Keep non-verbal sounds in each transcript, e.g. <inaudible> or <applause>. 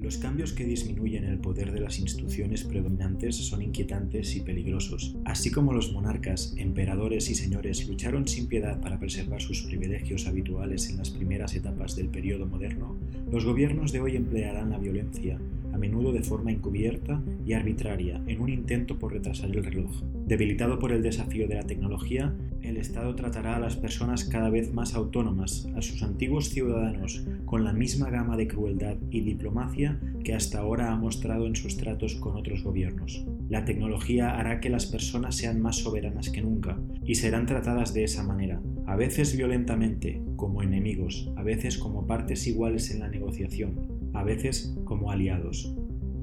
Los cambios que disminuyen el poder de las instituciones predominantes son inquietantes y peligrosos. Así como los monarcas, emperadores y señores lucharon sin piedad para preservar sus privilegios habituales en las primeras etapas del periodo moderno, los gobiernos de hoy emplearán la violencia, a menudo de forma encubierta y arbitraria, en un intento por retrasar el reloj. Debilitado por el desafío de la tecnología, el Estado tratará a las personas cada vez más autónomas, a sus antiguos ciudadanos, con la misma gama de crueldad y diplomacia que hasta ahora ha mostrado en sus tratos con otros gobiernos. La tecnología hará que las personas sean más soberanas que nunca y serán tratadas de esa manera, a veces violentamente, como enemigos, a veces como partes iguales en la negociación, a veces como aliados.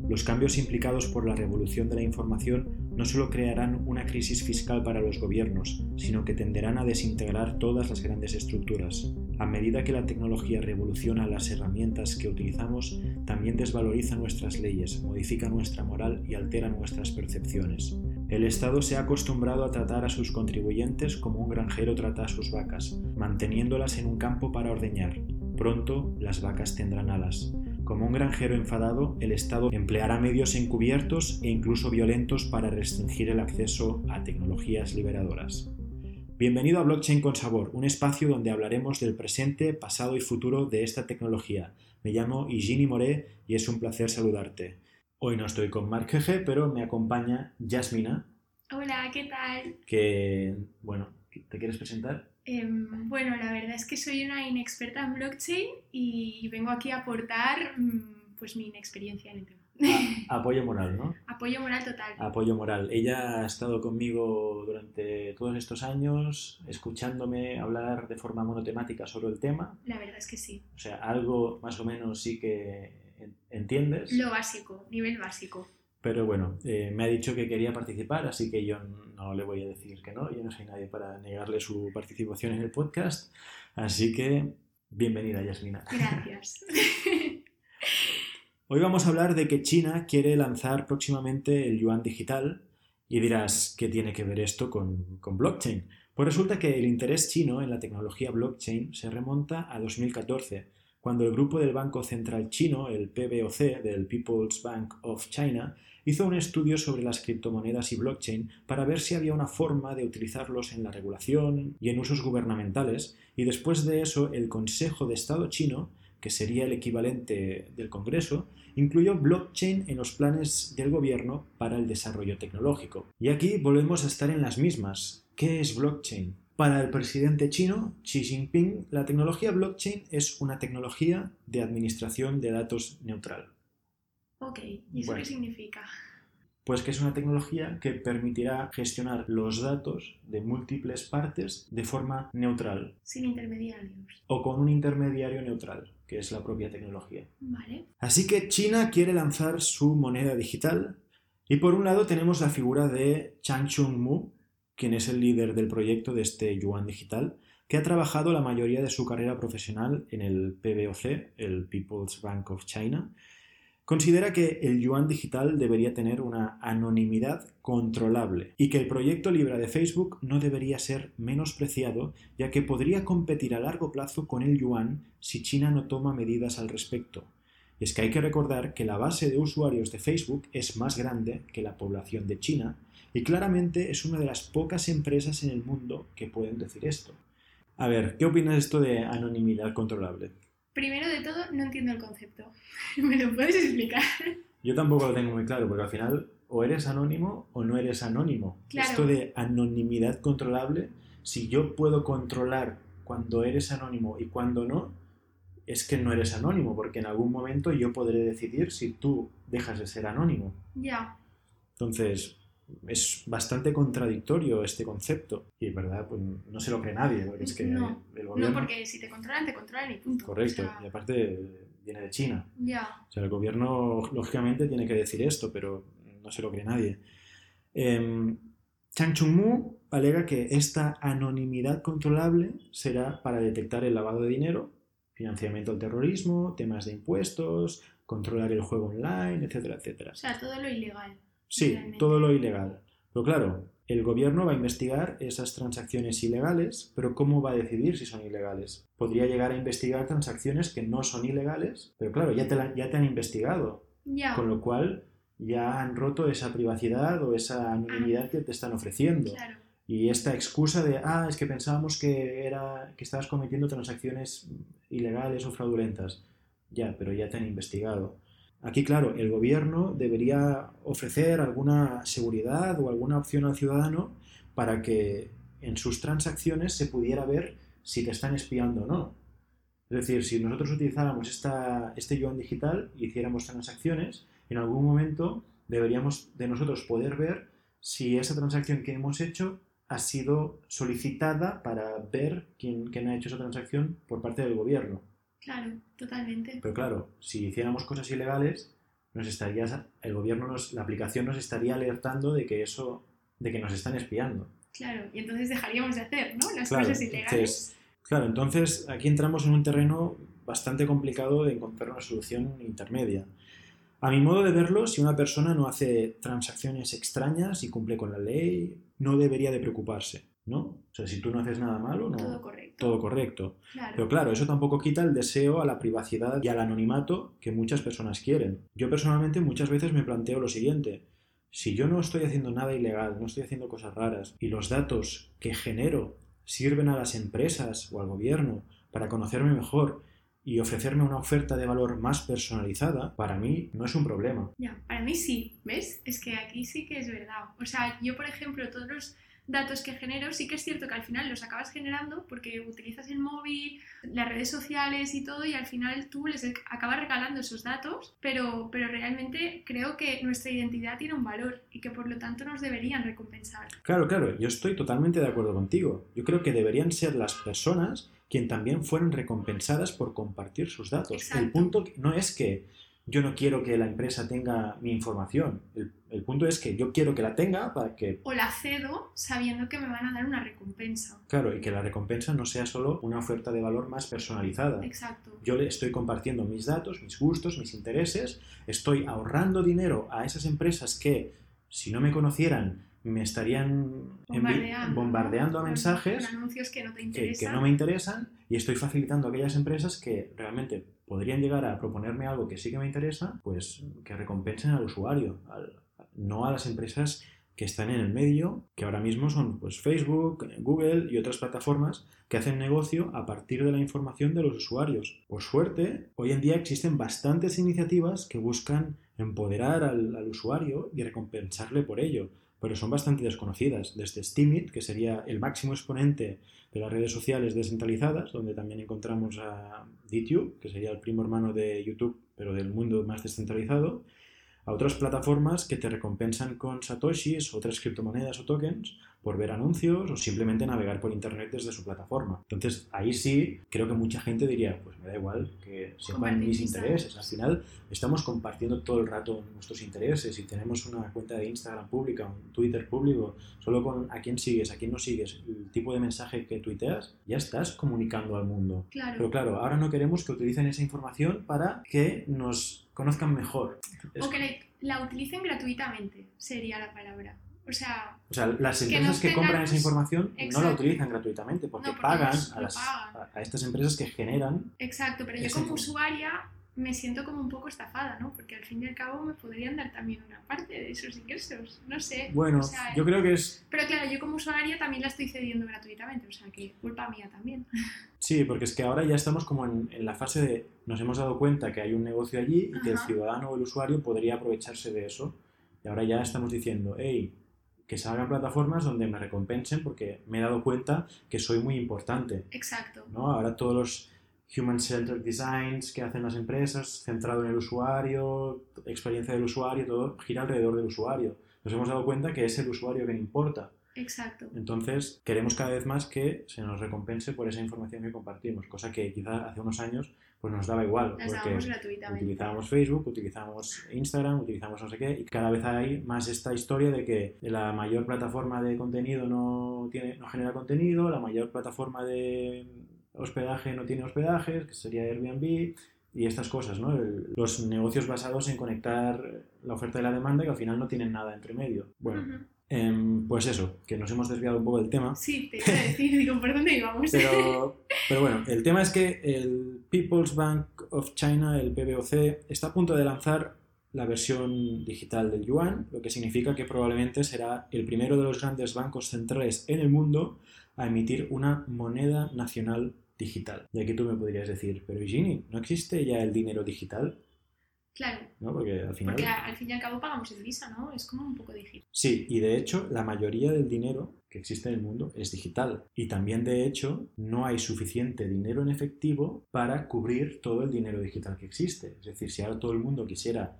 Los cambios implicados por la revolución de la información no solo crearán una crisis fiscal para los gobiernos, sino que tenderán a desintegrar todas las grandes estructuras. A medida que la tecnología revoluciona las herramientas que utilizamos, también desvaloriza nuestras leyes, modifica nuestra moral y altera nuestras percepciones. El Estado se ha acostumbrado a tratar a sus contribuyentes como un granjero trata a sus vacas, manteniéndolas en un campo para ordeñar. Pronto las vacas tendrán alas. Como un granjero enfadado, el Estado empleará medios encubiertos e incluso violentos para restringir el acceso a tecnologías liberadoras. Bienvenido a Blockchain con Sabor, un espacio donde hablaremos del presente, pasado y futuro de esta tecnología. Me llamo Igini Moré y es un placer saludarte. Hoy no estoy con Mark Jeje, pero me acompaña Yasmina. Hola, ¿qué tal? Que, bueno, ¿te quieres presentar? Em, bueno, la verdad es que soy una inexperta en blockchain y vengo aquí a aportar mm, pues mi inexperiencia en el tema. <laughs> apoyo moral, ¿no? Apoyo moral total. Apoyo moral. Ella ha estado conmigo durante todos estos años, escuchándome hablar de forma monotemática sobre el tema. La verdad es que sí. O sea, algo más o menos sí que entiendes. Lo básico, nivel básico. Pero bueno, eh, me ha dicho que quería participar, así que yo no le voy a decir que no. Yo no soy nadie para negarle su participación en el podcast. Así que, bienvenida, Yasmina. Gracias. <laughs> Hoy vamos a hablar de que China quiere lanzar próximamente el yuan digital y dirás, ¿qué tiene que ver esto con, con blockchain? Pues resulta que el interés chino en la tecnología blockchain se remonta a 2014 cuando el grupo del Banco Central Chino, el PBOC, del People's Bank of China, hizo un estudio sobre las criptomonedas y blockchain para ver si había una forma de utilizarlos en la regulación y en usos gubernamentales, y después de eso el Consejo de Estado chino, que sería el equivalente del Congreso, incluyó blockchain en los planes del gobierno para el desarrollo tecnológico. Y aquí volvemos a estar en las mismas. ¿Qué es blockchain? Para el presidente chino, Xi Jinping, la tecnología blockchain es una tecnología de administración de datos neutral. Ok, ¿y eso qué significa? Pues que es una tecnología que permitirá gestionar los datos de múltiples partes de forma neutral. Sin intermediarios. O con un intermediario neutral, que es la propia tecnología. Vale. Así que China quiere lanzar su moneda digital y por un lado tenemos la figura de Chang Chung-mu, quien es el líder del proyecto de este yuan digital, que ha trabajado la mayoría de su carrera profesional en el PBOC, el People's Bank of China, considera que el yuan digital debería tener una anonimidad controlable y que el proyecto Libra de Facebook no debería ser menospreciado ya que podría competir a largo plazo con el yuan si China no toma medidas al respecto. Y es que hay que recordar que la base de usuarios de Facebook es más grande que la población de China y claramente es una de las pocas empresas en el mundo que pueden decir esto. A ver, ¿qué opinas de esto de anonimidad controlable? Primero de todo, no entiendo el concepto. <laughs> ¿Me lo puedes explicar? Yo tampoco lo tengo muy claro, porque al final o eres anónimo o no eres anónimo. Esto de anonimidad controlable, si yo puedo controlar cuando eres anónimo y cuando no, es que no eres anónimo, porque en algún momento yo podré decidir si tú dejas de ser anónimo. Ya. Entonces, es bastante contradictorio este concepto. Y verdad, pues no se lo cree nadie, porque es que no, el gobierno... No, porque si te controlan, te controlan y punto. Correcto, y aparte viene de China. Ya. O sea, el gobierno lógicamente tiene que decir esto, pero no se lo cree nadie. Eh, Chang Chung-mu alega que esta anonimidad controlable será para detectar el lavado de dinero financiamiento al terrorismo, temas de impuestos, controlar el juego online, etcétera, etcétera. O sea, todo lo ilegal. Sí, todo lo ilegal. Pero claro, El gobierno va a investigar esas transacciones ilegales, pero ¿cómo va a decidir si son ilegales? Podría llegar a investigar transacciones que no son ilegales, pero claro, ya te, ya te han investigado. Con lo cual ya han roto esa privacidad o esa anonimidad que te están ofreciendo. Claro. Y esta excusa de, ah, es que pensábamos que, era, que estabas cometiendo transacciones ilegales o fraudulentas. Ya, pero ya te han investigado. Aquí, claro, el gobierno debería ofrecer alguna seguridad o alguna opción al ciudadano para que en sus transacciones se pudiera ver si te están espiando o no. Es decir, si nosotros utilizáramos esta, este yuan digital y hiciéramos transacciones, en algún momento deberíamos de nosotros poder ver si esa transacción que hemos hecho ha sido solicitada para ver quién, quién ha hecho esa transacción por parte del gobierno. Claro, totalmente. Pero claro, si hiciéramos cosas ilegales, nos estaría, el gobierno, nos, la aplicación nos estaría alertando de que eso, de que nos están espiando. Claro, y entonces dejaríamos de hacer, ¿no? Las Claro, cosas ilegales. entonces- Claro, entonces aquí entramos en un terreno bastante complicado de encontrar una solución intermedia. A mi modo de verlo, si una persona no hace transacciones extrañas y cumple con la ley, no debería de preocuparse, ¿no? O sea, si tú no haces nada malo, no, Todo correcto. todo correcto. Claro. Pero claro, eso tampoco quita el deseo a la privacidad y al anonimato que muchas personas quieren. Yo personalmente muchas veces me planteo lo siguiente. Si yo no estoy haciendo nada ilegal, no estoy haciendo cosas raras, y los datos que genero sirven a las empresas o al gobierno para conocerme mejor y ofrecerme una oferta de valor más personalizada, para mí no es un problema. Ya, para mí sí, ¿ves? Es que aquí sí que es verdad. O sea, yo, por ejemplo, todos los datos que genero, sí que es cierto que al final los acabas generando porque utilizas el móvil, las redes sociales y todo, y al final tú les acabas regalando esos datos, pero, pero realmente creo que nuestra identidad tiene un valor y que por lo tanto nos deberían recompensar. Claro, claro, yo estoy totalmente de acuerdo contigo. Yo creo que deberían ser las personas quien también fueran recompensadas por compartir sus datos. Exacto. El punto no es que yo no quiero que la empresa tenga mi información. El, el punto es que yo quiero que la tenga para que, O la cedo sabiendo que me van a dar una recompensa. claro, y que la recompensa no sea solo una oferta de valor más personalizada. Exacto. Yo le estoy compartiendo mis datos, mis gustos, mis intereses, estoy ahorrando dinero a esas empresas que, si no me conocieran, me estarían Bombardeando, bombardeando a mensajes anuncios que no te que, interesan. que no me interesan y estoy facilitando a aquellas empresas que realmente podrían llegar a proponerme algo que sí que me interesa, pues que recompensen al usuario, al- no a las empresas que están en el medio, que ahora mismo son pues, Facebook, Google y otras plataformas que hacen negocio a partir de la información de los usuarios. Por suerte, hoy en día existen bastantes iniciativas que buscan empoderar al, al usuario y recompensarle por ello, pero son bastante desconocidas. Desde Steemit, que sería el máximo exponente de las redes sociales descentralizadas, donde también encontramos a DTube, que sería el primo hermano de YouTube, pero del mundo más descentralizado, a otras plataformas que te recompensan con satoshis, otras criptomonedas o tokens, por ver anuncios o simplemente navegar por internet desde su plataforma. Entonces, ahí sí, creo que mucha gente diría, pues me da igual que sepan mis intereses. Al final, estamos compartiendo todo el rato nuestros intereses y tenemos una cuenta de Instagram pública, un Twitter público, solo con a quién sigues, a quién no sigues, el tipo de mensaje que tuiteas, ya estás comunicando al mundo. Claro. Pero claro, ahora no queremos que utilicen esa información para que nos conozcan mejor. O que la, la utilicen gratuitamente, sería la palabra. O sea, o sea, las empresas que compran esa tengamos- información no la utilizan gratuitamente porque, No, porque pagan, a, las- pagan. a- estas empresas que generan. exacto, pero yo como usuaria me siento como un poco estafada, ¿no? Porque al fin y al cabo me podrían dar también una parte de esos ingresos, no sé. Bueno, O sea, yo creo que es... Pero claro, yo como usuaria también la estoy cediendo gratuitamente, o sea que culpa mía también. <laughs> Sí, porque es que ahora ya estamos como en, en la fase de nos hemos dado cuenta que hay un negocio allí y que el Ajá. ciudadano o el usuario podría aprovecharse de eso. Y ahora ya estamos diciendo, hey, que salgan plataformas donde me recompensen porque me he dado cuenta que soy muy importante. Exacto. ¿no? Ahora todos los human-centered designs que hacen las empresas, centrado en el usuario, experiencia del usuario, todo gira alrededor del usuario. Nos hemos dado cuenta que es el usuario quien importa. Exacto. Entonces, queremos cada vez más que se nos recompense por esa información que compartimos, cosa que quizá hace unos años pues nos daba igual, Las porque utilizábamos Facebook, utilizamos Instagram, utilizamos no sé qué, y cada vez hay más esta historia de que la mayor plataforma de contenido no, tiene, no genera contenido, la mayor plataforma de hospedaje no tiene hospedajes, que sería Airbnb, y estas cosas, ¿no? El- los negocios basados en conectar la oferta y la demanda que al final no tienen nada entre medio. Bueno. Em, pues eso, que nos hemos desviado un poco del tema. Sí, te iba a decir, digo, ¿por dónde íbamos? Pero, <laughs> pero bueno, el tema es que el People's Bank of China, el PBOC, está a punto de lanzar la versión digital del yuan, lo que significa que probablemente será el primero de los grandes bancos centrales en el mundo a emitir una moneda nacional digital. Y aquí tú me podrías decir, pero Gini, ¿no existe ya el dinero digital? Claro, ¿No? Porque al final... porque al fin y al cabo pagamos el Visa, ¿no? Es como un poco digital. Sí, y de hecho la mayoría del dinero que existe en el mundo es digital. Y también de hecho no hay suficiente dinero en efectivo para cubrir todo el dinero digital que existe. Es decir, si ahora todo el mundo quisiera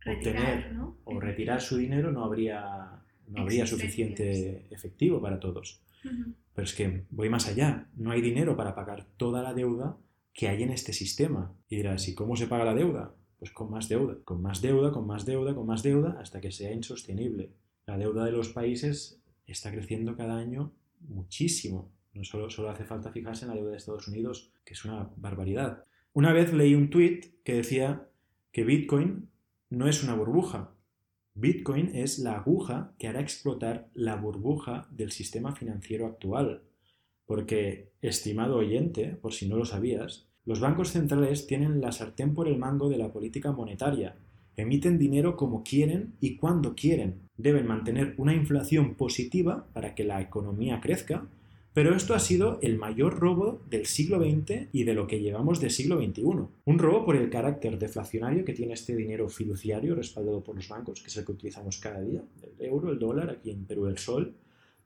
Retirar, obtener ¿no? o retirar su dinero, no habría, no habría suficiente efectivo para todos. Pero es que voy más allá. No hay dinero para pagar toda la deuda que hay en este sistema. Y dirás, ¿y cómo se paga la deuda? Pues con más deuda, con más deuda, con más deuda, con más deuda, hasta que sea insostenible. La deuda de los países está creciendo cada año muchísimo. Solo, solo hace falta fijarse en la deuda de Estados Unidos, que es una barbaridad. Una vez leí un tweet que decía que Bitcoin no es una burbuja. Bitcoin es la aguja que hará explotar la burbuja del sistema financiero actual. Porque, estimado oyente, por si no lo sabías, los bancos centrales tienen la sartén por el mango de la política monetaria. Emiten dinero como quieren y cuando quieren. Deben mantener una inflación positiva para que la economía crezca, pero esto ha sido el mayor robo del siglo XX y de lo que llevamos del siglo XXI. Un robo por el carácter deflacionario que tiene este dinero fiduciario respaldado por los bancos, que es el que utilizamos cada día, el euro, el dólar, aquí en Perú el sol.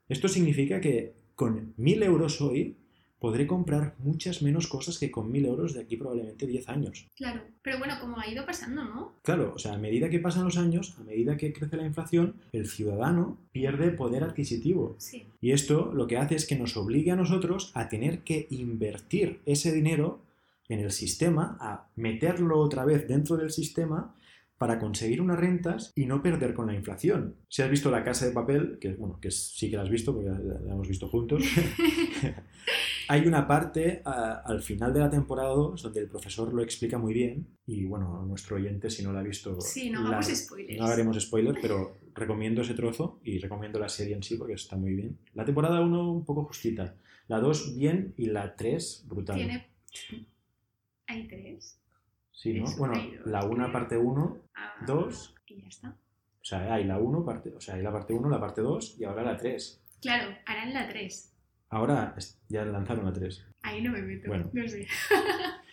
Esto significa que con 1.000 euros hoy podré comprar muchas menos cosas que con 1.000 euros de aquí probablemente 10 años. Claro, pero bueno, como ha ido pasando, ¿no? Claro, o sea, a medida que pasan los años, a medida que crece la inflación, el ciudadano pierde poder adquisitivo. Sí. Y esto lo que hace es que nos obligue a nosotros a tener que invertir ese dinero en el sistema, a meterlo otra vez dentro del sistema para conseguir unas rentas y no perder con la inflación. Si has visto La Casa de Papel, que bueno, que sí que la has visto porque la, la hemos visto juntos, <laughs> hay una parte a- al final de la temporada 2 donde el profesor lo explica muy bien y bueno, nuestro oyente si no lo ha visto... Sí, no la- hagamos spoilers. no haremos spoiler, pero recomiendo ese trozo y recomiendo la serie en sí porque está muy bien. La temporada 1 un poco justita, la 2 bien y la 3 brutal. Tiene... Hay tres. Sí, ¿no? Bueno, la 1 creo. parte 1, Ah, Dos. Y ya está. o sea, hay la 1 parte, o sea, hay la parte 1, la parte 2 y ahora la 3. Claro, harán la 3. Ahora ya lanzaron la 3. Ahí no me meto. Bueno. No sé. <laughs>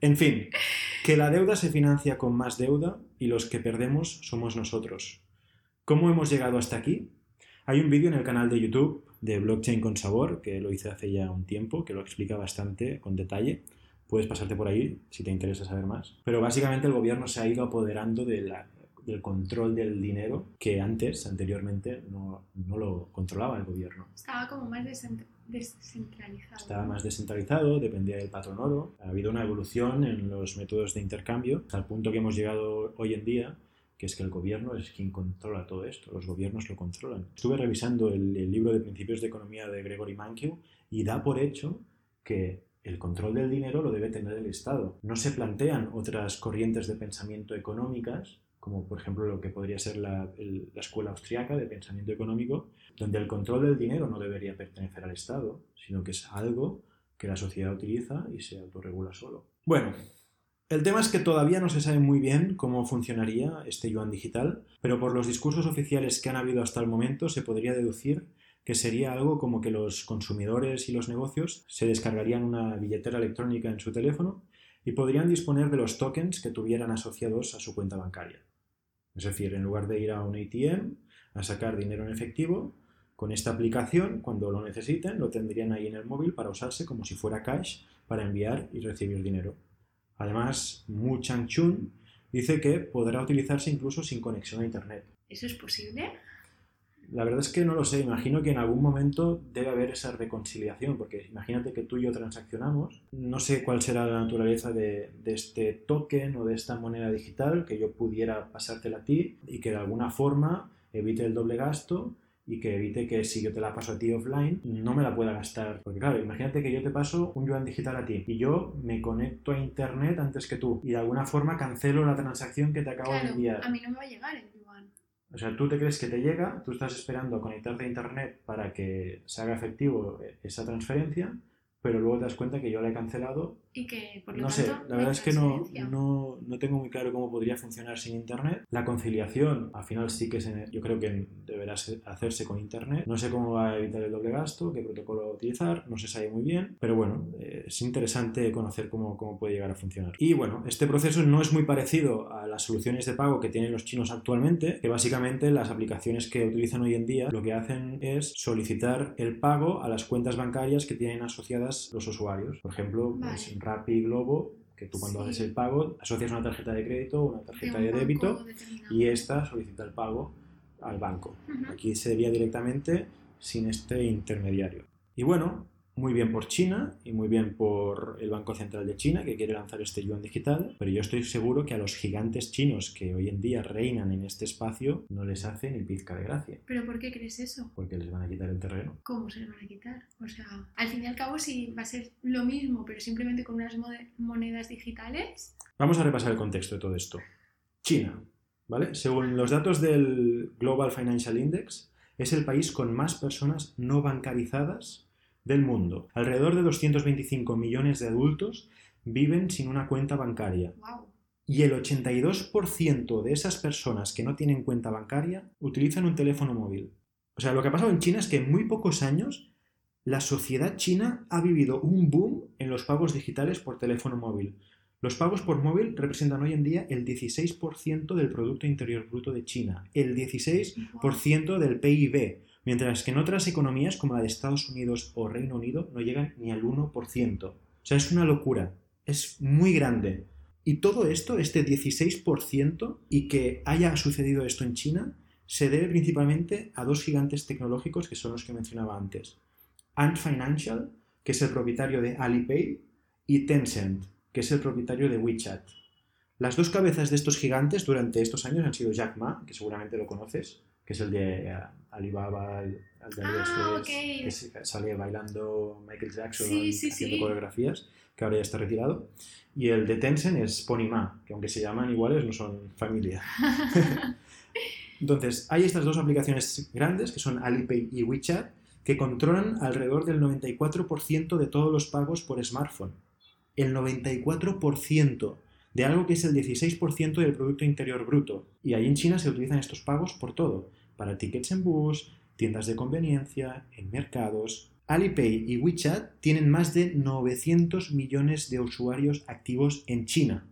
En fin, que la deuda se financia con más deuda y los que perdemos somos nosotros. ¿Cómo hemos llegado hasta aquí? Hay un vídeo en el canal de YouTube de Blockchain con Sabor, que lo hice hace ya un tiempo, que lo explica bastante con detalle. Puedes pasarte por ahí si te interesa saber más. Pero básicamente el gobierno se ha ido apoderando de la- del control del dinero que antes, anteriormente, no, no lo controlaba el gobierno. Estaba como más descent- descentralizado. Estaba más descentralizado, dependía del patrón oro. Ha habido una evolución en los métodos de intercambio, hasta el punto que hemos llegado hoy en día, que es que el gobierno es quien controla todo esto, los gobiernos lo controlan. Estuve revisando el, el libro de Principios de Economía de Gregory Mankiw y da por hecho que el control del dinero lo debe tener el Estado. No se plantean otras corrientes de pensamiento económicas, como por ejemplo lo que podría ser la, el- la escuela austriaca de pensamiento económico, donde el control del dinero no debería pertenecer al Estado, sino que es algo que la sociedad utiliza y se autorregula solo. Bueno, el tema es que todavía no se sabe muy bien cómo funcionaría este yuan digital, pero por los discursos oficiales que han habido hasta el momento se podría deducir que sería algo como que los consumidores y los negocios se descargarían una billetera electrónica en su teléfono y podrían disponer de los tokens que tuvieran asociados a su cuenta bancaria. Es decir, en lugar de ir a un ATM a sacar dinero en efectivo, con esta aplicación, cuando lo necesiten, lo tendrían ahí en el móvil para usarse como si fuera cash para enviar y recibir dinero. Además, Mu Chang-chun dice que podrá utilizarse incluso sin conexión a Internet. ¿Eso es posible? La verdad es que no lo sé, imagino que en algún momento debe haber esa reconciliación, porque imagínate que tú y yo transaccionamos, no sé cuál será la naturaleza de, de este token o de esta moneda digital, que yo pudiera pasártela a ti y que de alguna forma evite el doble gasto y que evite que si yo te la paso a ti offline no me la pueda gastar. Porque claro, imagínate que yo te paso un yuan digital a ti y yo me conecto a internet antes que tú y de alguna forma cancelo la transacción que te acabo de enviar. a mí no me va a llegar yuan. O sea, tú te crees que te llega, tú estás esperando conectarte a Internet para que se haga efectivo esa transferencia, pero luego te das cuenta que yo la he cancelado. Y que, por lo No tanto, sé, la verdad es que no, no, no tengo muy claro cómo podría funcionar sin Internet. La conciliación, al final sí que se- yo creo que deberá se- hacerse con Internet. No sé cómo va a evitar el doble gasto, qué protocolo utilizar, no se sabe muy bien, pero bueno, eh, es interesante conocer cómo, cómo puede llegar a funcionar. Y bueno, este proceso no es muy parecido a las soluciones de pago que tienen los chinos actualmente, que básicamente las aplicaciones que utilizan hoy en día lo que hacen es solicitar el pago a las cuentas bancarias que tienen asociadas los usuarios. Por ejemplo, pues, Vale. Rappi, Globo, que tú cuando Sí. haces el pago asocias una tarjeta de crédito o una De tarjeta un de, débito y esta solicita el pago al banco. Aquí se debía directamente sin este intermediario. Y bueno, muy bien por China y muy bien por el Banco Central de China que quiere lanzar este yuan digital, pero yo estoy seguro que a los gigantes chinos que hoy en día reinan en este espacio no les hace ni pizca de gracia, ¿Pero por qué crees eso? porque les van a quitar el terreno. ¿Cómo se lo van a quitar? O sea, al fin y al cabo, si va a ser lo mismo, pero simplemente con unas monedas digitales. Vamos a repasar el contexto de todo esto. China, ¿vale? Según los datos del Global Financial Index, es el país con más personas no bancarizadas del mundo. Alrededor de 225 millones de adultos viven sin una cuenta bancaria. ¡Wow! Y el 82% de esas personas que no tienen cuenta bancaria utilizan un teléfono móvil. O sea, lo que ha pasado en China es que en muy pocos años la sociedad china ha vivido un boom en los pagos digitales por teléfono móvil. Los pagos por móvil representan hoy en día el 16% del Producto Interior Bruto de China, el 16% del PIB, mientras que en otras economías como la de Estados Unidos o Reino Unido no llegan ni al 1%. O sea, es una locura, es muy grande. Y todo esto, este 16%, y que haya sucedido esto en China, se debe principalmente a dos gigantes tecnológicos que son los que mencionaba antes. Ant Financial, que es el propietario de Alipay, y Tencent, que es el propietario de WeChat. Las dos cabezas de estos gigantes durante estos años han sido Jack Ma, que seguramente lo conoces, que es el de eh, Alibaba, el, el de Ah, que sale bailando Michael Jackson Sí, sí, haciendo sí. coreografías, que ahora ya está retirado. Y el de Tencent es Pony Ma, que aunque se llaman iguales, no son familia. <laughs> Entonces, hay estas dos aplicaciones grandes, que son Alipay y WeChat, que controlan alrededor del 94% de todos los pagos por smartphone. El 94% de algo que es el 16% del Producto Interior Bruto. Y ahí en China se utilizan estos pagos por todo, para tickets en bus, tiendas de conveniencia, en mercados. Alipay y WeChat tienen más de 900 millones de usuarios activos en China.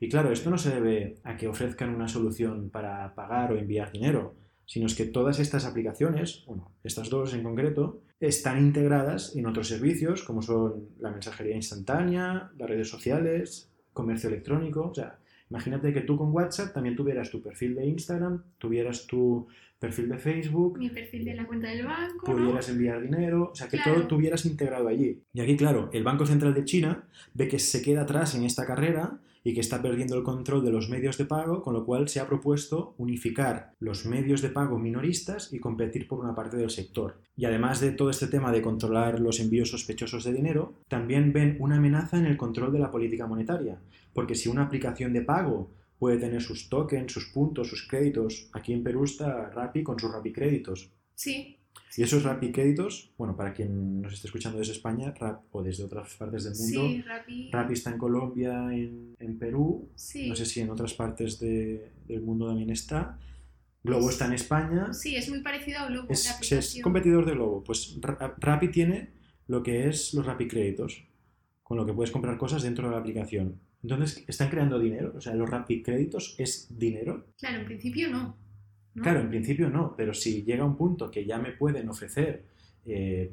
Y claro, esto no se debe a que ofrezcan una solución para pagar o enviar dinero, sino que todas estas aplicaciones, bueno, estas dos en concreto, están integradas en otros servicios como son la mensajería instantánea, las redes sociales, comercio electrónico. O imagínate que tú con WhatsApp también tuvieras tu perfil de Instagram, tuvieras tu perfil de Facebook, Mi perfil de la cuenta del banco. ¿no? pudieras enviar dinero, o sea, que Claro. todo tuvieras integrado allí. Y aquí, claro, el Banco Central de China ve que se queda atrás en esta carrera y que está perdiendo el control de los medios de pago, con lo cual se ha propuesto unificar los medios de pago minoristas y competir por una parte del sector. Y además de todo este tema de controlar los envíos sospechosos de dinero, también ven una amenaza en el control de la política monetaria, porque si una aplicación de pago puede tener sus tokens, sus puntos, sus créditos, aquí en Perú está Rappi con sus Rappi créditos, Sí. Y esos Rappi créditos, bueno, para quien nos esté escuchando desde España Rap, o desde otras partes del mundo, Sí, Rappi. Rappi está en Colombia, en, en Perú, Sí. no sé si en otras partes de- del mundo también está. Globo está en España, Sí, es muy parecido a Globo. es, la es competidor de Globo. Pues Ra- Rappi tiene lo que es los Rappi créditos, con lo que puedes comprar cosas dentro de la aplicación. Entonces, ¿están creando dinero? O sea, ¿los Rappi créditos es dinero? Claro, en principio no. ¿No? Claro, en principio no, pero si llega un punto que ya me pueden ofrecer eh,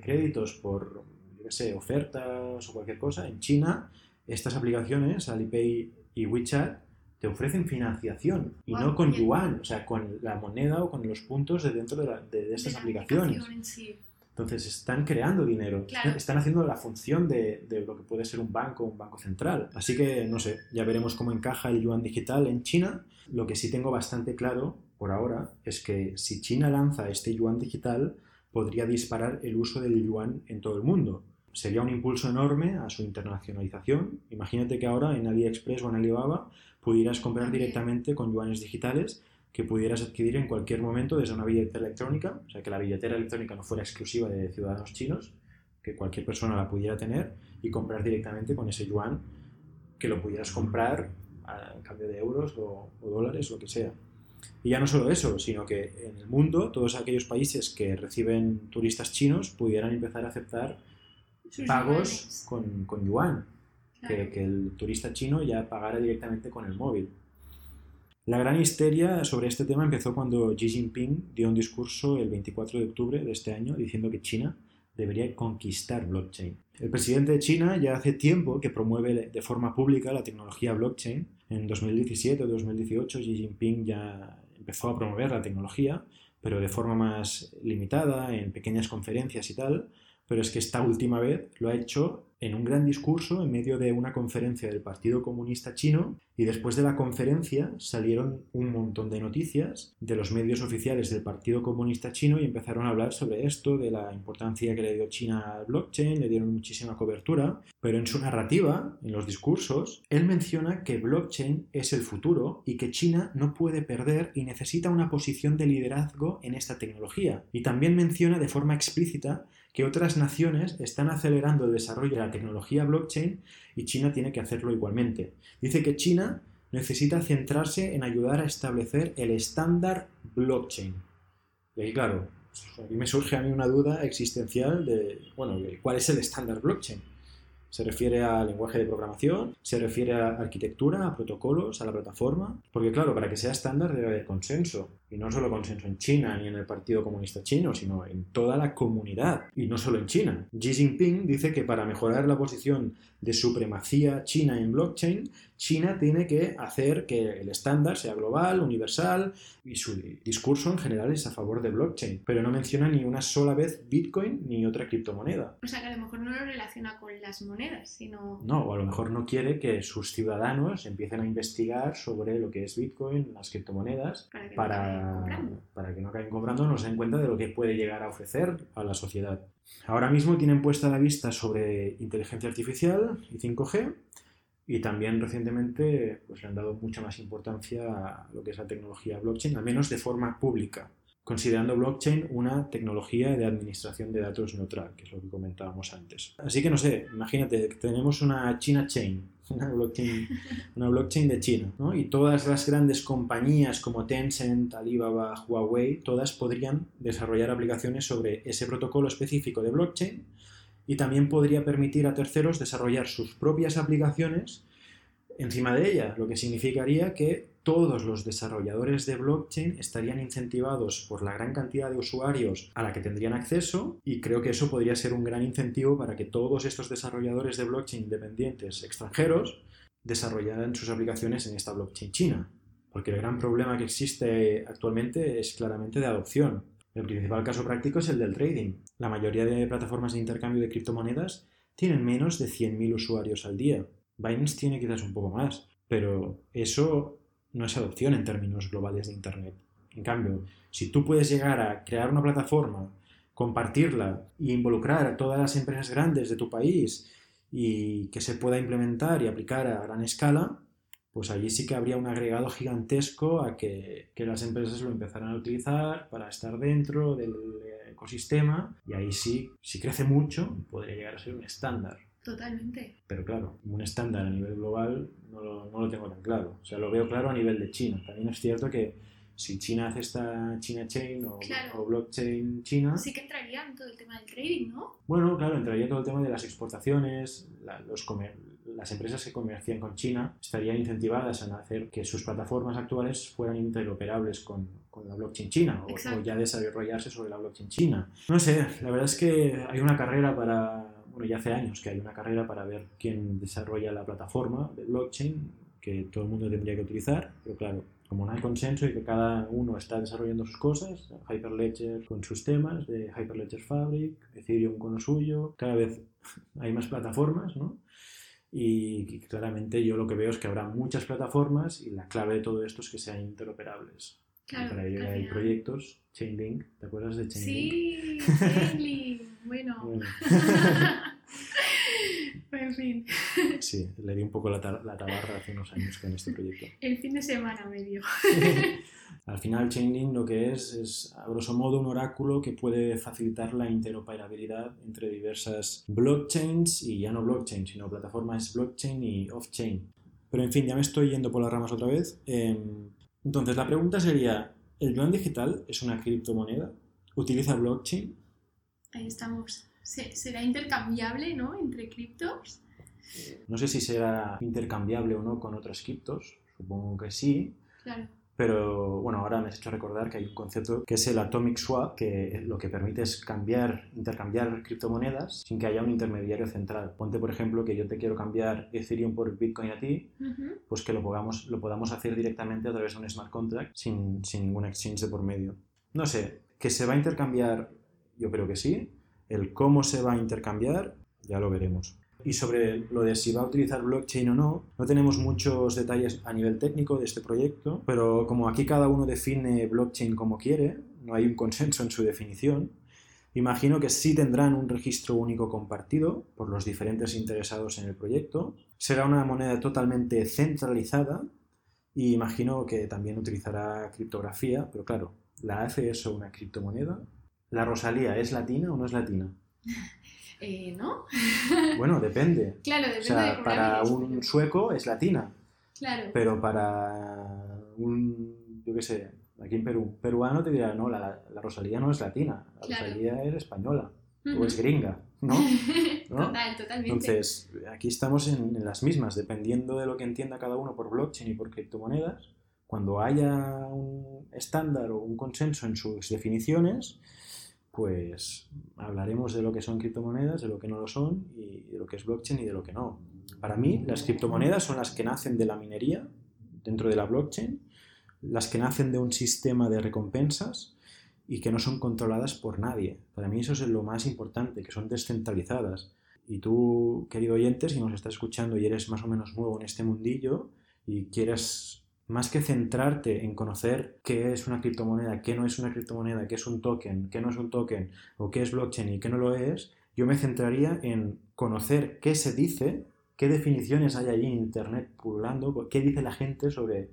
créditos por, yo qué sé, ofertas o cualquier cosa, en China estas aplicaciones, Alipay y WeChat, te ofrecen financiación y Guau, no con bien. yuan, o sea, con la moneda o con los puntos de dentro de, la- de- de estas De aplicaciones. sí. Entonces están creando dinero, Claro. están haciendo la función de, de lo que puede ser un banco, un banco central. Así que no sé, ya veremos cómo encaja el yuan digital en China. Lo que sí tengo bastante claro por ahora es que si China lanza este yuan digital, podría disparar el uso del yuan en todo el mundo. Sería un impulso enorme a su internacionalización. Imagínate que ahora en AliExpress o en Alibaba pudieras comprar directamente con yuanes digitales, que pudieras adquirir en cualquier momento desde una billetera electrónica, o sea, que la billetera electrónica no fuera exclusiva de ciudadanos chinos, que cualquier persona la pudiera tener y comprar directamente con ese yuan, que lo pudieras comprar a cambio de euros o, o dólares, lo que sea. Y ya no solo eso, sino que en el mundo todos aquellos países que reciben turistas chinos pudieran empezar a aceptar Sus pagos con, con yuan, que, Claro. que el turista chino ya pagara directamente con el móvil. La gran histeria sobre este tema empezó cuando Xi Jinping dio un discurso el 24 de octubre de este año diciendo que China debería conquistar blockchain. El presidente de China ya hace tiempo que promueve de forma pública la tecnología blockchain. En 2017 o 2018 Xi Jinping ya empezó a promover la tecnología, pero de forma más limitada, en pequeñas conferencias y tal. Pero es que esta última vez lo ha hecho en un gran discurso en medio de una conferencia del Partido Comunista Chino y después de la conferencia salieron un montón de noticias de los medios oficiales del Partido Comunista Chino y empezaron a hablar sobre esto, de la importancia que le dio China al blockchain, le dieron muchísima cobertura, pero en su narrativa, en los discursos, él menciona que blockchain es el futuro y que China no puede perder y necesita una posición de liderazgo en esta tecnología. Y también menciona de forma explícita que otras naciones están acelerando el desarrollo de la tecnología blockchain y China tiene que hacerlo igualmente. Dice que China necesita centrarse en ayudar a establecer el estándar blockchain. Y ahí, claro, aquí me surge a mí una duda existencial de, bueno, ¿cuál es el estándar blockchain? ¿Se refiere al lenguaje de programación? ¿Se refiere a arquitectura, a protocolos, a la plataforma? Porque claro, para que sea estándar debe haber consenso. Y no solo consenso en China ni en el Partido Comunista Chino, sino en toda la comunidad. Y no solo en China. Xi Jinping dice que para mejorar la posición de supremacía china en blockchain, China tiene que hacer que el estándar sea global, universal, y su discurso en general es a favor de blockchain. Pero no menciona ni una sola vez Bitcoin ni otra criptomoneda. O sea que a lo mejor no lo relaciona con las monedas, sino... No, o a lo mejor no quiere que sus ciudadanos empiecen a investigar sobre lo que es Bitcoin, las criptomonedas, Para no para, que no acaben comprando, no se den cuenta de lo que puede llegar a ofrecer a la sociedad. Ahora mismo tienen puesta la vista sobre inteligencia artificial y 5G y también recientemente pues, le han dado mucha más importancia a lo que es la tecnología blockchain, al menos de forma pública, considerando blockchain una tecnología de administración de datos neutral, que es lo que comentábamos antes. Así que no sé, imagínate, tenemos una China Chain, <laughs> una blockchain, una blockchain de China, ¿no? Y todas las grandes compañías como Tencent, Alibaba, Huawei, todas podrían desarrollar aplicaciones sobre ese protocolo específico de blockchain y también podría permitir a terceros desarrollar sus propias aplicaciones encima de ella, lo que significaría que todos los desarrolladores de blockchain estarían incentivados por la gran cantidad de usuarios a la que tendrían acceso y creo que eso podría ser un gran incentivo para que todos estos desarrolladores de blockchain independientes extranjeros desarrollaran sus aplicaciones en esta blockchain china. Porque el gran problema que existe actualmente es claramente de adopción. El principal caso práctico es el del trading. La mayoría de plataformas de intercambio de criptomonedas tienen menos de 100.000 usuarios al día. Binance tiene quizás un poco más, pero eso no es adopción en términos globales de Internet. En cambio, si tú puedes llegar a crear una plataforma, compartirla e involucrar a todas las empresas grandes de tu país y que se pueda implementar y aplicar a gran escala, pues allí sí que habría un agregado gigantesco a que, que las empresas lo empezaran a utilizar para estar dentro del ecosistema y ahí sí, si crece mucho, podría llegar a ser un estándar. Totalmente. Pero claro, un estándar a nivel global no lo, no lo tengo tan claro. O sea, lo veo claro a nivel de China. También es cierto que si China hace esta China Chain o, Claro. o blockchain China, Sí que entraría en todo el tema del trading, ¿no? bueno, claro, entraría todo el tema de las exportaciones, la- los comer- las empresas que comercian con China estarían incentivadas a hacer que sus plataformas actuales fueran interoperables con, con la blockchain china o, o ya desarrollarse sobre la blockchain china. No sé, la verdad es que hay una carrera para, bueno, ya hace años que hay una carrera para ver quién desarrolla la plataforma de blockchain que todo el mundo tendría que utilizar, pero claro, como no hay consenso y que cada uno está desarrollando sus cosas, Hyperledger con sus temas de Hyperledger Fabric, Ethereum con lo suyo, cada vez <laughs> hay más plataformas, ¿no? Y claramente yo lo que veo es que habrá muchas plataformas y la clave de todo esto es que sean interoperables. y Claro. para ello hay proyectos, Chainlink, ¿te acuerdas de Chainlink? Sí, Chainlink. Bueno. <laughs> En fin. Sí, le di un poco la, la tabarra hace unos años con este proyecto. El fin de semana medio. <laughs> Al final, Chainlink lo que es es, a grosso modo, un oráculo que puede facilitar la interoperabilidad entre diversas blockchains y ya no blockchain, sino plataformas blockchain y off-chain. Pero en fin, ya me estoy yendo por las ramas otra vez. Em, entonces, la pregunta sería, ¿el yuan digital es una criptomoneda? ¿Utiliza blockchain? Ahí estamos. ¿Será intercambiable, ¿no? Entre criptos. No sé si será intercambiable o no con otras criptos. Supongo que sí. Claro. Pero bueno, ahora me has hecho recordar que hay un concepto que es el atomic swap, que lo que permite es cambiar, intercambiar criptomonedas sin que haya un intermediario central. Ponte, por ejemplo, que yo te quiero cambiar Ethereum por Bitcoin a ti, pues que lo podamos, lo podamos hacer directamente a través de un smart contract sin, sin ningún exchange de por medio. No sé, que se va a intercambiar, yo creo que sí. El cómo se va a intercambiar, ya lo veremos. Y sobre lo de si va a utilizar blockchain o no, no tenemos muchos detalles a nivel técnico de este proyecto, pero como aquí cada uno define blockchain como quiere, no hay un consenso en su definición, imagino que sí tendrán un registro único compartido por los diferentes interesados en el proyecto. Será una moneda totalmente centralizada y imagino que también utilizará criptografía, pero claro, ¿la hace eso una criptomoneda? ¿La Rosalía es latina o no es latina? <laughs> Eh, ¿No? <laughs> Bueno, depende. Claro, depende O sea, de para un sueco es latina, Claro. pero para un, yo qué sé, aquí en Perú, peruano te dirá, no, la, la Rosalía no es latina, la Claro. Rosalía es española, o es gringa, ¿no? <laughs> ¿no? Total, totalmente. Entonces, aquí estamos en, en las mismas, dependiendo de lo que entienda cada uno por blockchain y por criptomonedas, cuando haya un estándar o un consenso en sus definiciones, pues hablaremos de lo que son criptomonedas, de lo que no lo son, y de lo que es blockchain y de lo que no. Para mí, las criptomonedas son las que nacen de la minería dentro de la blockchain, las que nacen de un sistema de recompensas y que no son controladas por nadie. Para mí eso es lo más importante, que son descentralizadas. Y tú, querido oyente, si nos estás escuchando y eres más o menos nuevo en este mundillo y quieres más que centrarte en conocer qué es una criptomoneda, qué no es una criptomoneda, qué es un token, qué no es un token, o qué es blockchain y qué no lo es, yo me centraría en conocer qué se dice, qué definiciones hay allí en Internet pululando, qué dice la gente sobre,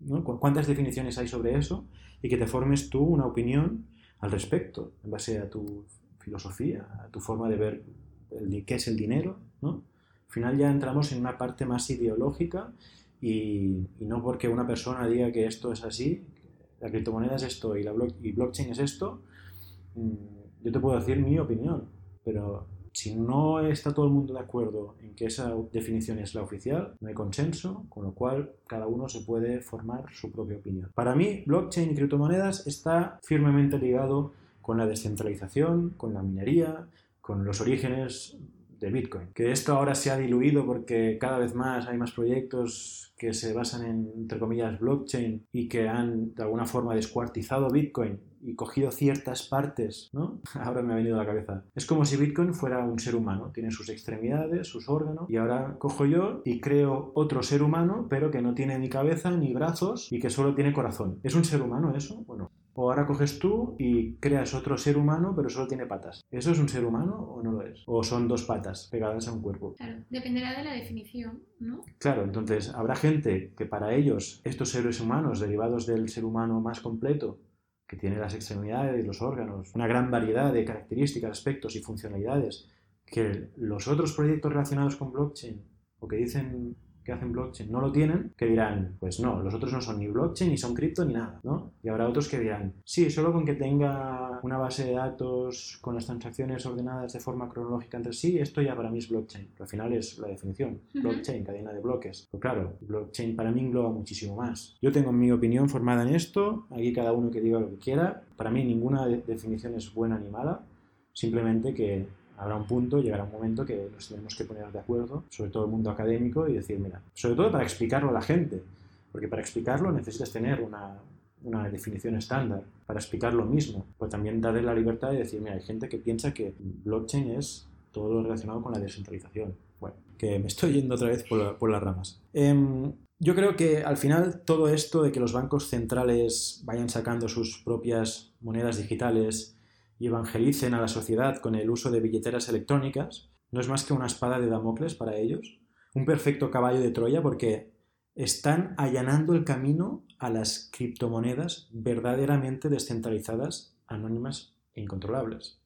¿no? Cu- cuántas definiciones hay sobre eso, y que te formes tú una opinión al respecto, en base a tu filosofía, a tu forma de ver el, qué es el dinero, ¿no? Al final ya entramos en una parte más ideológica y, y no porque una persona diga que esto es así, la criptomoneda es esto y la y blockchain es esto, mm, yo te puedo decir mi opinión, pero si no está todo el mundo de acuerdo en que esa definición es la oficial, no hay consenso, con lo cual cada uno se puede formar su propia opinión. Para mí, blockchain y criptomonedas está firmemente ligado con la descentralización, con la minería, con los orígenes de Bitcoin. Que esto ahora se ha diluido porque cada vez más hay más proyectos que se basan en, entre comillas, blockchain y que han de alguna forma descuartizado Bitcoin y cogido ciertas partes, ¿no? <laughs> Ahora me ha venido a la cabeza. Es como si Bitcoin fuera un ser humano, tiene sus extremidades, sus órganos, y ahora cojo yo y creo otro ser humano, pero que no tiene ni cabeza ni brazos y que solo tiene corazón. ¿Es un ser humano eso? Bueno, o ahora coges tú y creas otro ser humano, pero solo tiene patas. ¿Eso es un ser humano o no lo es? ¿O son dos patas pegadas a un cuerpo? Claro, dependerá de la definición, ¿no? Claro, entonces habrá gente que para ellos estos seres humanos derivados del ser humano más completo, que tiene las extremidades, los órganos, una gran variedad de características, aspectos y funcionalidades, que los otros proyectos relacionados con blockchain o que dicen que hacen blockchain no lo tienen, que dirán, pues no, los otros no son ni blockchain, ni son cripto, ni nada, ¿no? Y habrá otros que dirán, sí, solo con que tenga una base de datos con las transacciones ordenadas de forma cronológica entre sí, esto ya para mí es blockchain. Al final es la definición, blockchain, cadena de bloques. Pero claro, blockchain para mí engloba muchísimo más. Yo tengo mi opinión formada en esto, aquí cada uno que diga lo que quiera. Para mí ninguna de- definición es buena ni mala, simplemente que habrá un punto, llegará un momento que nos tenemos que poner de acuerdo, sobre todo el mundo académico, y decir, mira, sobre todo para explicarlo a la gente, porque para explicarlo necesitas tener una, una definición estándar, para explicar lo mismo, pues también darle la libertad de decir, mira, hay gente que piensa que blockchain es todo lo relacionado con la descentralización. Bueno, que me estoy yendo otra vez por, la- por las ramas. Em, yo creo que al final todo esto de que los bancos centrales vayan sacando sus propias monedas digitales y evangelicen a la sociedad con el uso de billeteras electrónicas, no es más que una espada de Damocles para ellos, un perfecto caballo de Troya porque están allanando el camino a las criptomonedas verdaderamente descentralizadas, anónimas e incontrolables.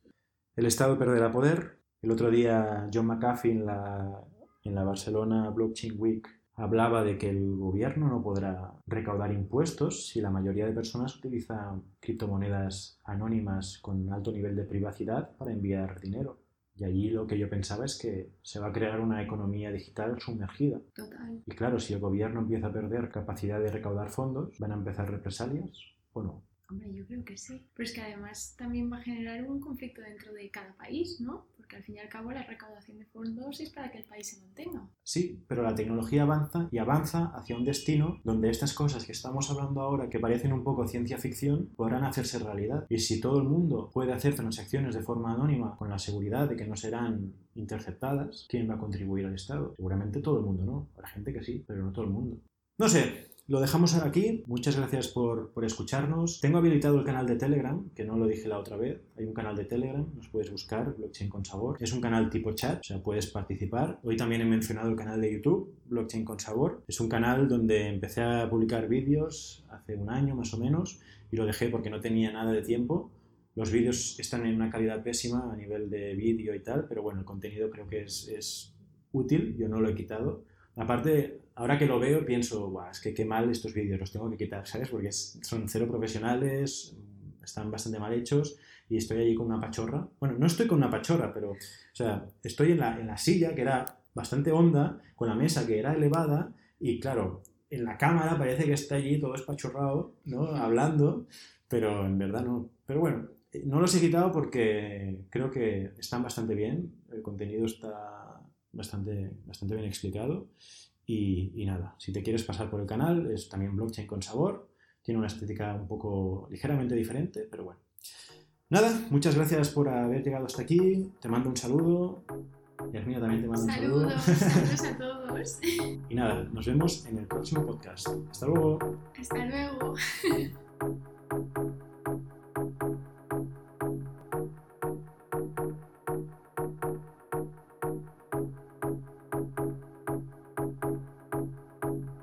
El Estado perderá poder. El otro día John McAfee en la, en la Barcelona Blockchain Week hablaba de que el gobierno no podrá recaudar impuestos si la mayoría de personas utilizan criptomonedas anónimas con alto nivel de privacidad para enviar dinero. Y allí lo que yo pensaba es que se va a crear una economía digital sumergida. Total. Y claro, si el gobierno empieza a perder capacidad de recaudar fondos, ¿van a empezar represalias o no? Hombre, yo creo que sí. Pero es que además también va a generar un conflicto dentro de cada país, ¿no? Porque al fin y al cabo la recaudación de fondos es para que el país se mantenga. Sí, pero la tecnología avanza y avanza hacia un destino donde estas cosas que estamos hablando ahora, que parecen un poco ciencia ficción, podrán hacerse realidad. Y si todo el mundo puede hacer transacciones de forma anónima con la seguridad de que no serán interceptadas, ¿quién va a contribuir al Estado? Seguramente todo el mundo no. Habrá gente que sí, pero no todo el mundo. No sé, lo dejamos aquí. Muchas gracias por, por, escucharnos. Tengo habilitado el canal de Telegram, que no lo dije la otra vez. Hay un canal de Telegram, nos puedes buscar, Blockchain con Sabor. Es un canal tipo chat, o sea, puedes participar. Hoy también he mencionado el canal de YouTube, Blockchain con Sabor. Es un canal donde empecé a publicar vídeos hace un año más o menos y lo dejé porque no tenía nada de tiempo. Los vídeos están en una calidad pésima a nivel de vídeo y tal, pero bueno, el contenido creo que es, es útil, yo no lo he quitado. Aparte, ahora que lo veo, pienso, Buah, es que qué mal estos vídeos, los tengo que quitar, ¿sabes? Porque son cero profesionales, están bastante mal hechos y estoy allí con una pachorra. Bueno, no estoy con una pachorra, pero, o sea, estoy en la, en la silla que era bastante honda, con la mesa que era elevada y, claro, en la cámara parece que está allí todo espachorrado, ¿no? Hablando, pero en verdad no. Pero bueno, no los he quitado porque creo que están bastante bien, el contenido está bastante, bastante bien explicado. Y, y, nada, si te quieres pasar por el canal, es también blockchain con sabor. Tiene una estética un poco ligeramente diferente, pero bueno. Nada, muchas gracias por haber llegado hasta aquí. Te mando un saludo. Yasmina también te mando saludos, un saludo. Saludos a todos. <laughs> Y nada, nos vemos en el próximo podcast. Hasta luego. Hasta luego. <laughs>